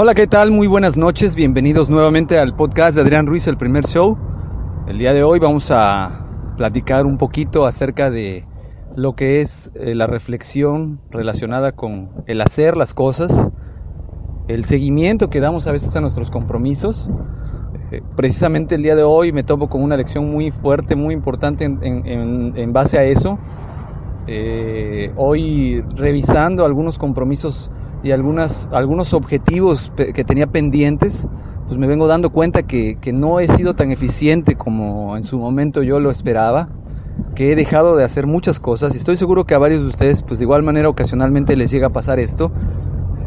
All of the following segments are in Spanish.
Hola, ¿qué tal? Muy buenas noches. Bienvenidos nuevamente al podcast de Adrián Ruiz, el primer show. El día de hoy vamos a platicar un poquito acerca de lo que es eh, la reflexión relacionada con el hacer las cosas, el seguimiento que damos a veces a nuestros compromisos. Eh, precisamente el día de hoy me tomo con una lección muy fuerte, muy importante en, base a eso. Eh, hoy revisando algunos compromisos y algunas, algunos objetivos que tenía pendientes, pues me vengo dando cuenta que, que, no he sido tan eficiente como en su momento yo lo esperaba, que he dejado de hacer muchas cosas y estoy seguro que a varios de ustedes pues de igual manera ocasionalmente les llega a pasar esto.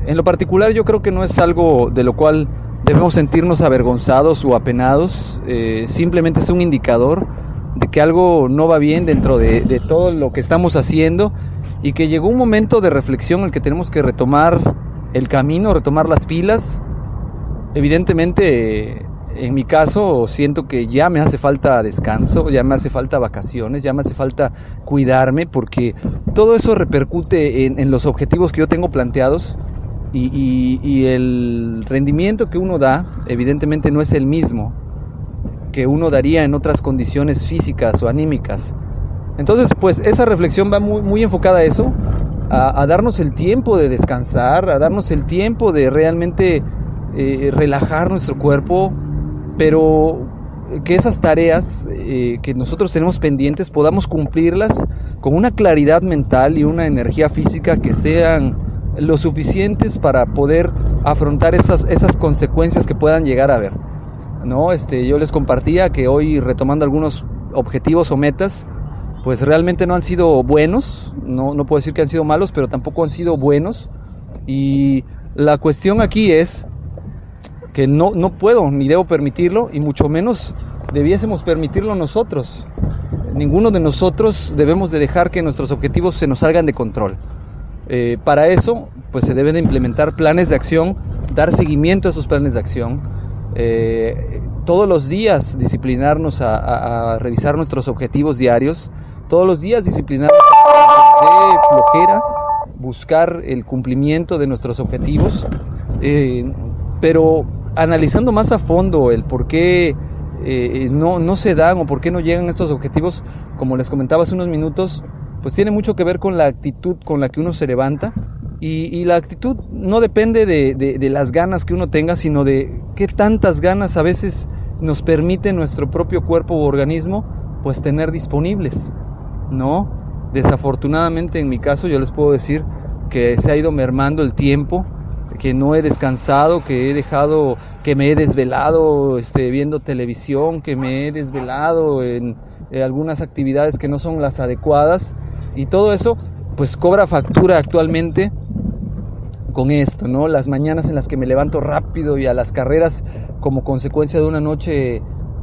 En lo particular yo creo que no es algo de lo cual debemos sentirnos avergonzados o apenados, eh, simplemente es un indicador de que algo no va bien dentro de, de todo lo que estamos haciendo y que llegó un momento de reflexión en el que tenemos que retomar el camino, retomar las pilas. Evidentemente, en mi caso, siento que ya me hace falta descanso, ya me hace falta vacaciones, ya me hace falta cuidarme, porque todo eso repercute en, los objetivos que yo tengo planteados y, el rendimiento que uno da, evidentemente no es el mismo que uno daría en otras condiciones físicas o anímicas. Entonces, pues esa reflexión va muy, enfocada a eso, a, darnos el tiempo de descansar, a darnos el tiempo de realmente eh, relajar nuestro cuerpo, pero que esas tareas eh, que nosotros tenemos pendientes podamos cumplirlas con una claridad mental y una energía física que sean lo suficientes para poder afrontar esas, esas consecuencias que puedan llegar a haber. ¿no? Este, yo les compartía que hoy retomando algunos objetivos o metas, pues realmente no han sido buenos, no, no puedo decir que han sido malos, pero tampoco han sido buenos. Y la cuestión aquí es que no, no puedo ni debo permitirlo, y mucho menos debiésemos permitirlo nosotros. Ninguno de nosotros debemos de dejar que nuestros objetivos se nos salgan de control. Eh, para eso, pues se deben de implementar planes de acción, dar seguimiento a esos planes de acción, eh, todos los días disciplinarnos a, revisar nuestros objetivos diarios, todos los días disciplinarnos de flojera, buscar el cumplimiento de nuestros objetivos, eh, pero analizando más a fondo el por qué eh, no, no se dan o por qué no llegan estos objetivos, como les comentaba hace unos minutos, pues tiene mucho que ver con la actitud con la que uno se levanta y, la actitud no depende de, de, las ganas que uno tenga, sino de qué tantas ganas a veces nos permite nuestro propio cuerpo u organismo pues tener disponibles. ¿No? Desafortunadamente en mi caso yo les puedo decir que se ha ido mermando el tiempo, que no he descansado, que he dejado, que me he desvelado este, viendo televisión, que me he desvelado en, algunas actividades que no son las adecuadas y todo eso pues cobra factura actualmente con esto, ¿no? Las mañanas en las que me levanto rápido y a las carreras como consecuencia de una noche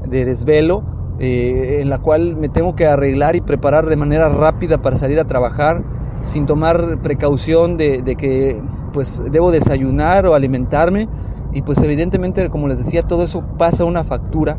de desvelo, eh, en la cual me tengo que arreglar y preparar de manera rápida para salir a trabajar sin tomar precaución de, que pues debo desayunar o alimentarme. Y pues evidentemente como les decía todo eso pasa una factura.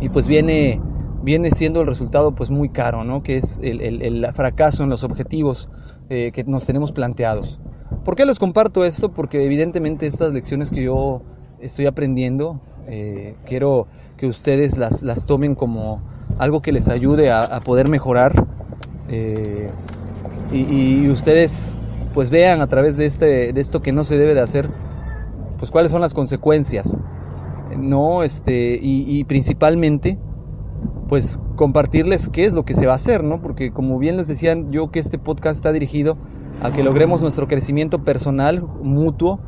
Y pues viene viene siendo el resultado pues muy caro no que es el, fracaso en los objetivos eh, que nos tenemos planteados. ¿por qué les comparto esto? porque evidentemente estas lecciones que yo estoy aprendiendo eh, quiero que ustedes las, las, tomen como algo que les ayude a, poder mejorar eh, y, ustedes pues vean a través de, este, de esto que no se debe de hacer, pues cuáles son las consecuencias, ¿no? Este, y, principalmente pues compartirles qué es lo que se va a hacer, ¿no? Porque como bien les decían yo que este podcast está dirigido a que logremos nuestro crecimiento personal, mutuo,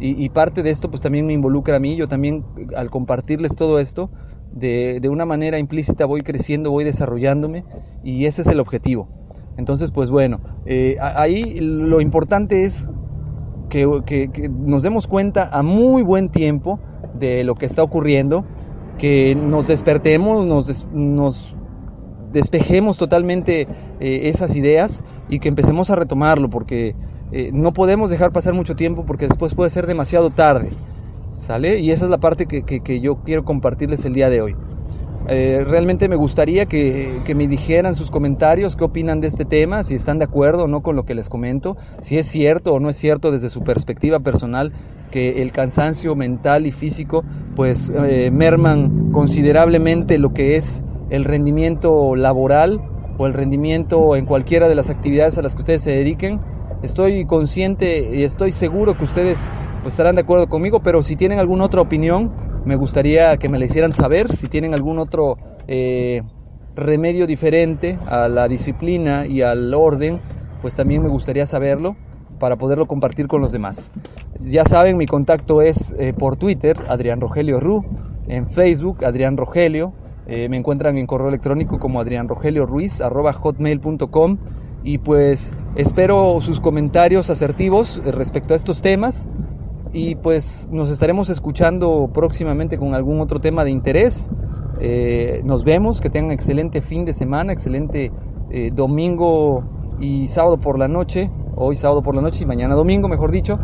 y, parte de esto pues también me involucra a mí, yo también al compartirles todo esto, de, de, una manera implícita voy creciendo, voy desarrollándome y ese es el objetivo. Entonces pues bueno, eh, ahí lo importante es que, nos demos cuenta a muy buen tiempo de lo que está ocurriendo, que nos despertemos, nos, nos despejemos totalmente eh, esas ideas y que empecemos a retomarlo, porque eh, no podemos dejar pasar mucho tiempo porque después puede ser demasiado tarde. ¿Sale? Y esa es la parte que, que, yo quiero compartirles el día de hoy. Eh, realmente me gustaría que, que, me dijeran sus comentarios, qué opinan de este tema, si están de acuerdo o no con lo que les comento, si es cierto o no es cierto desde su perspectiva personal que el cansancio mental y físico pues merman considerablemente lo que es el rendimiento laboral o el rendimiento en cualquiera de las actividades a las que ustedes se dediquen. Estoy consciente y estoy seguro que ustedes pues, estarán de acuerdo conmigo, pero si tienen alguna otra opinión, me gustaría que me la hicieran saber. Si tienen algún otro eh, remedio diferente a la disciplina y al orden, pues también me gustaría saberlo para poderlo compartir con los demás. Ya saben, mi contacto es eh, por Twitter, Adrián Rogelio Ru, en Facebook, Adrián Rogelio, eh, me encuentran en correo electrónico como hotmail.com y pues espero sus comentarios asertivos eh, respecto a estos temas y pues nos estaremos escuchando próximamente con algún otro tema de interés. Eh, nos vemos, que tengan excelente fin de semana, excelente domingo y sábado por la noche, hoy sábado por la noche y mañana domingo, mejor dicho.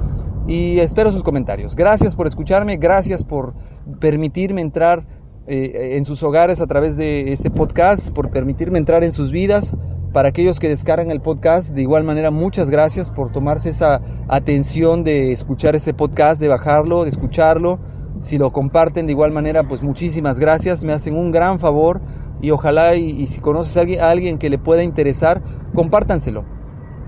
Y espero sus comentarios. Gracias por escucharme, gracias por permitirme entrar eh, en sus hogares a través de este podcast, por permitirme entrar en sus vidas. Para aquellos que descargan el podcast, de igual manera, muchas gracias por tomarse esa atención de escuchar este podcast, de bajarlo, de escucharlo. Si lo comparten de igual manera, pues muchísimas gracias, me hacen un gran favor y ojalá y, si conoces a alguien, que le pueda interesar, compártanselo.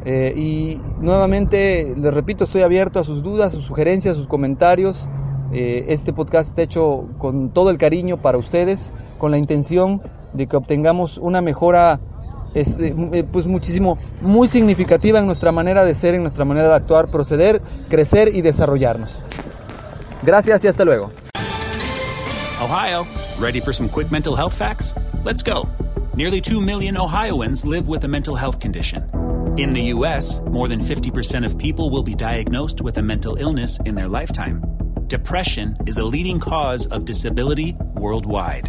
Eh, y nuevamente, les repito, estoy abierto a sus dudas, sus sugerencias, sus comentarios. Eh, este podcast está hecho con todo el cariño para ustedes, con la intención de que obtengamos una mejora es, eh, eh, pues muchísimo, muy significativa en nuestra manera de ser, en nuestra manera de actuar, proceder, crecer y desarrollarnos. Gracias y hasta luego. Ohio, ready for some quick mental health facts? Let's go. Nearly 2 million Ohioans live with a mental health condition. In the US, more than 50% of people will be diagnosed with a mental illness in their lifetime. depression is a leading cause of disability worldwide.